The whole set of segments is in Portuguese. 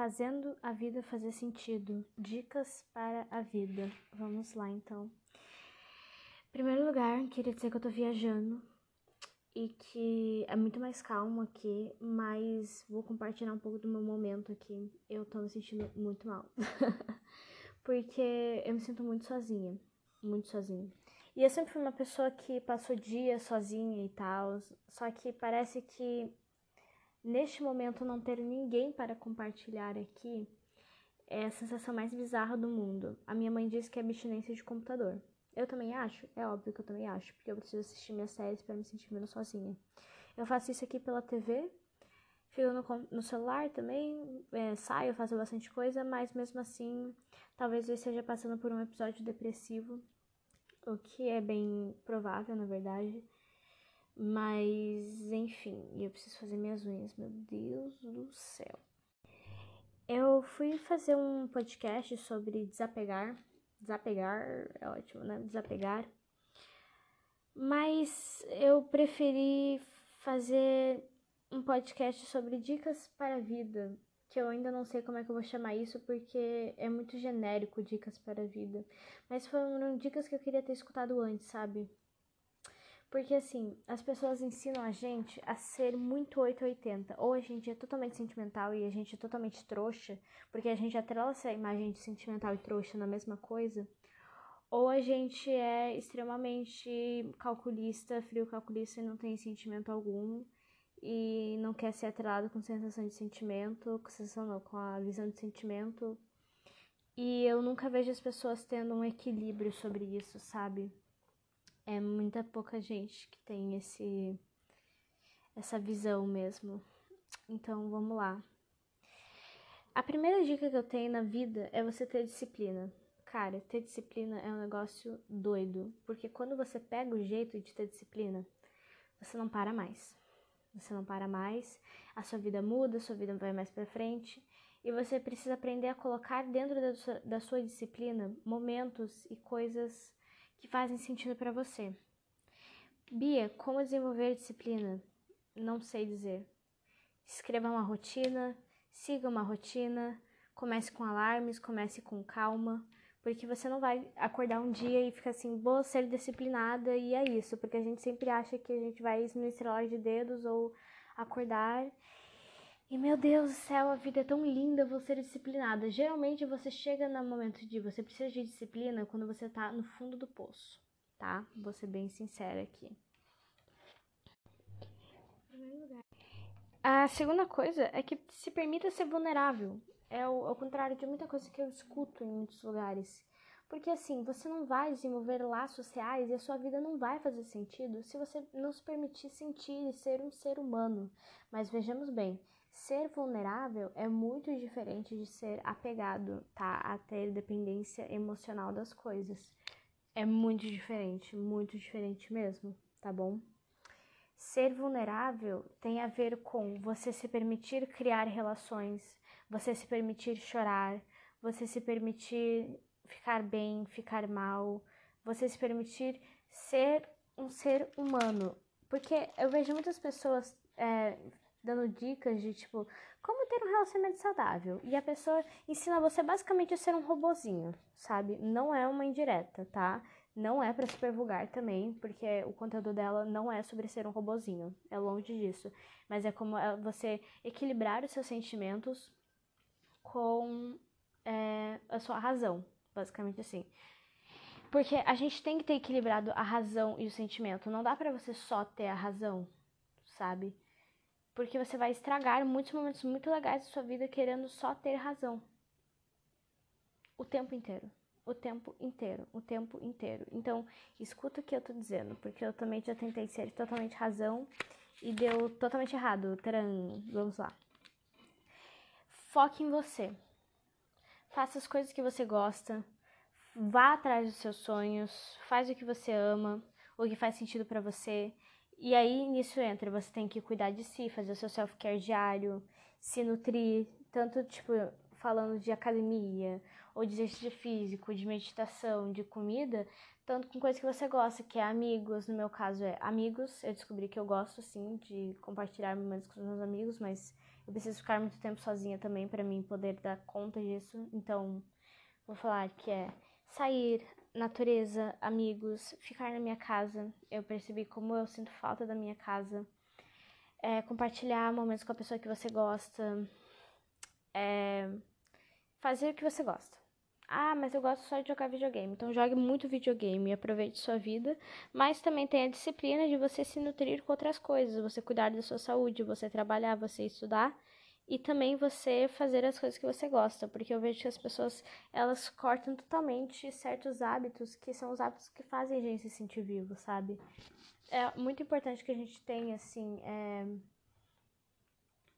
Fazendo a vida fazer sentido. Dicas para a vida. Vamos lá então. Em primeiro lugar, queria dizer que eu tô viajando e que é muito mais calmo aqui, mas vou compartilhar um pouco do meu momento aqui. Eu tô me sentindo muito mal. Porque eu me sinto muito sozinha, muito sozinha. E eu sempre fui uma pessoa que passou dias sozinha e tal, só que parece que neste momento não ter ninguém para compartilhar aqui é a sensação mais bizarra do mundo. A minha mãe disse que é abstinência de computador. Eu também acho, é óbvio que eu também acho, porque eu preciso assistir minhas séries para me sentir menos sozinha. Eu faço isso aqui pela TV, fico no, no celular também, é, saio, faço bastante coisa, mas mesmo assim, talvez eu esteja passando por um episódio depressivo, o que é bem provável, na verdade. Mas, enfim, eu preciso fazer minhas unhas, meu Deus do céu. Eu fui fazer um podcast sobre desapegar Desapegar é ótimo, né? Desapegar. Mas eu preferi fazer um podcast sobre dicas para a vida, que eu ainda não sei como é que eu vou chamar isso, porque é muito genérico dicas para a vida. Mas foram dicas que eu queria ter escutado antes, sabe? Porque assim, as pessoas ensinam a gente a ser muito 880. Ou a gente é totalmente sentimental e a gente é totalmente trouxa, porque a gente atrela essa imagem de sentimental e trouxa na mesma coisa. Ou a gente é extremamente calculista, frio calculista e não tem sentimento algum. E não quer ser atrelado com sensação de sentimento, com sensação não, com a visão de sentimento. E eu nunca vejo as pessoas tendo um equilíbrio sobre isso, sabe? É muita pouca gente que tem esse essa visão mesmo. Então, vamos lá. A primeira dica que eu tenho na vida é você ter disciplina. Cara, ter disciplina é um negócio doido, porque quando você pega o jeito de ter disciplina, você não para mais. Você não para mais, a sua vida muda, a sua vida vai mais para frente, e você precisa aprender a colocar dentro da sua, da sua disciplina momentos e coisas que fazem sentido para você. Bia, como desenvolver disciplina? Não sei dizer. Escreva uma rotina, siga uma rotina, comece com alarmes, comece com calma, porque você não vai acordar um dia e ficar assim, vou ser disciplinada e é isso, porque a gente sempre acha que a gente vai no estralar de dedos ou acordar e meu Deus do céu, a vida é tão linda, vou ser disciplinada. Geralmente você chega no momento de você precisa de disciplina quando você tá no fundo do poço, tá? Vou ser bem sincera aqui. A segunda coisa é que se permita ser vulnerável. É o, ao contrário de muita coisa que eu escuto em muitos lugares. Porque assim, você não vai desenvolver laços reais e a sua vida não vai fazer sentido se você não se permitir sentir e ser um ser humano. Mas vejamos bem, Ser vulnerável é muito diferente de ser apegado, tá? A ter dependência emocional das coisas. É muito diferente, muito diferente mesmo, tá bom? Ser vulnerável tem a ver com você se permitir criar relações, você se permitir chorar, você se permitir ficar bem, ficar mal, você se permitir ser um ser humano. Porque eu vejo muitas pessoas é, dando dicas de tipo como ter um relacionamento saudável. E a pessoa ensina você basicamente a ser um robozinho, sabe? Não é uma indireta, tá? Não é para super vulgar também, porque o conteúdo dela não é sobre ser um robozinho, é longe disso. Mas é como é você equilibrar os seus sentimentos com é, a sua razão, basicamente assim. Porque a gente tem que ter equilibrado a razão e o sentimento. Não dá para você só ter a razão, sabe? Porque você vai estragar muitos momentos muito legais da sua vida querendo só ter razão. O tempo inteiro. O tempo inteiro. O tempo inteiro. Então, escuta o que eu tô dizendo, porque eu também já tentei ser totalmente razão e deu totalmente errado. Taran, vamos lá. Foque em você. Faça as coisas que você gosta. Vá atrás dos seus sonhos. Faz o que você ama, o que faz sentido para você. E aí nisso entra, você tem que cuidar de si, fazer o seu self-care diário, se nutrir, tanto tipo falando de academia, ou de exercício físico, de meditação, de comida, tanto com coisas que você gosta, que é amigos, no meu caso é amigos. Eu descobri que eu gosto sim de compartilhar momentos com os meus amigos, mas Eu preciso ficar muito tempo sozinha também para mim poder dar conta disso. Então, vou falar que é sair, natureza, amigos, ficar na minha casa. Eu percebi como eu sinto falta da minha casa. É, compartilhar momentos com a pessoa que você gosta. É, fazer o que você gosta. Ah, mas eu gosto só de jogar videogame. Então jogue muito videogame aproveite sua vida. Mas também tenha a disciplina de você se nutrir com outras coisas. Você cuidar da sua saúde, você trabalhar, você estudar. E também você fazer as coisas que você gosta. Porque eu vejo que as pessoas, elas cortam totalmente certos hábitos que são os hábitos que fazem a gente se sentir vivo, sabe? É muito importante que a gente tenha, assim, é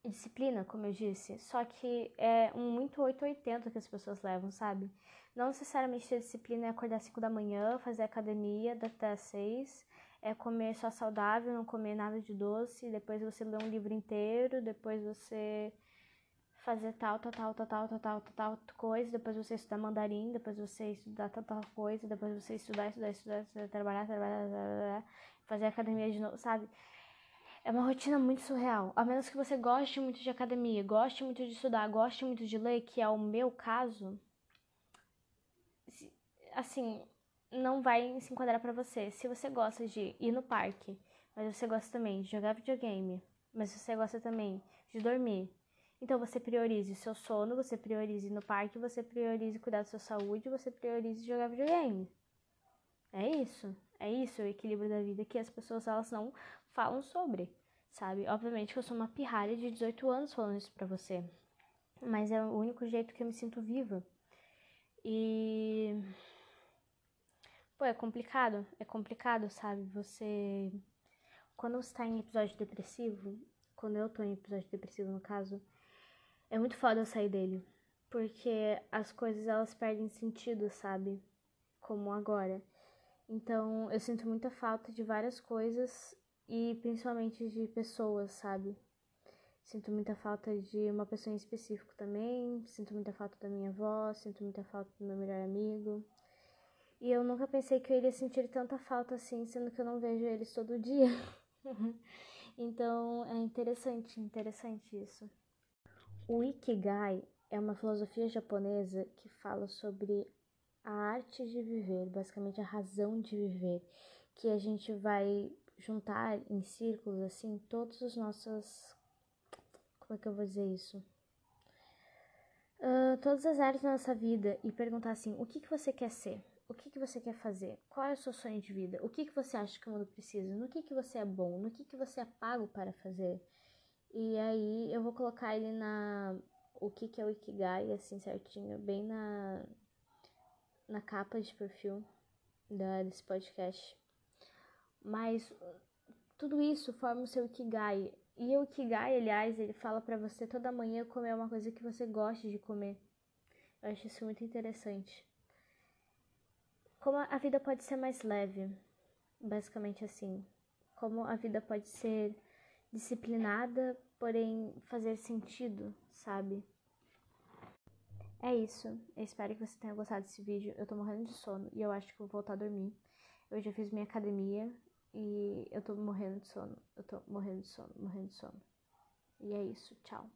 disciplina, como eu disse, só que é um muito 880 que as pessoas levam, sabe? Não necessariamente ter disciplina é acordar às 5 da manhã, fazer academia até às 6, é comer só saudável, não comer nada de doce, depois você ler um livro inteiro, depois você fazer tal, tal, tal, tal, tal, tal, tal, tal coisa, depois você estudar mandarim, depois você estudar tal, tal coisa, depois você estudar, estudar, estudar, estudar trabalhar, trabalhar, trabalhar, fazer academia de novo, sabe? É uma rotina muito surreal. A menos que você goste muito de academia, goste muito de estudar, goste muito de ler, que é o meu caso, assim, não vai se enquadrar para você. Se você gosta de ir no parque, mas você gosta também de jogar videogame, mas você gosta também de dormir, então você priorize o seu sono, você priorize no parque, você priorize cuidar da sua saúde, você priorize jogar videogame. É isso. É isso o equilíbrio da vida que as pessoas elas não falam sobre, sabe? Obviamente que eu sou uma pirralha de 18 anos falando isso pra você. Mas é o único jeito que eu me sinto viva. E. Pô, é complicado. É complicado, sabe? Você. Quando você tá em episódio depressivo, quando eu tô em episódio depressivo no caso, é muito foda eu sair dele. Porque as coisas elas perdem sentido, sabe? Como agora. Então eu sinto muita falta de várias coisas e principalmente de pessoas, sabe? Sinto muita falta de uma pessoa em específico também, sinto muita falta da minha avó, sinto muita falta do meu melhor amigo. E eu nunca pensei que eu iria sentir tanta falta assim, sendo que eu não vejo eles todo dia. então é interessante, interessante isso. O Ikigai é uma filosofia japonesa que fala sobre a arte de viver, basicamente a razão de viver, que a gente vai juntar em círculos assim todos os nossos como é que eu vou dizer isso? Uh, todas as áreas da nossa vida e perguntar assim o que que você quer ser? O que que você quer fazer? Qual é o seu sonho de vida? O que que você acha que o mundo precisa? No que que você é bom? No que que você é pago para fazer e aí eu vou colocar ele na o que que é o ikigai assim certinho bem na na capa de perfil da, desse podcast mas tudo isso forma o seu Ikigai. E o Ikigai, aliás, ele fala para você toda manhã comer uma coisa que você goste de comer. Eu acho isso muito interessante. Como a vida pode ser mais leve, basicamente assim. Como a vida pode ser disciplinada, porém fazer sentido, sabe? É isso. Eu espero que você tenha gostado desse vídeo. Eu tô morrendo de sono e eu acho que vou voltar a dormir. Eu já fiz minha academia, e eu tô morrendo de sono. Eu tô morrendo de sono, morrendo de sono. E é isso. Tchau.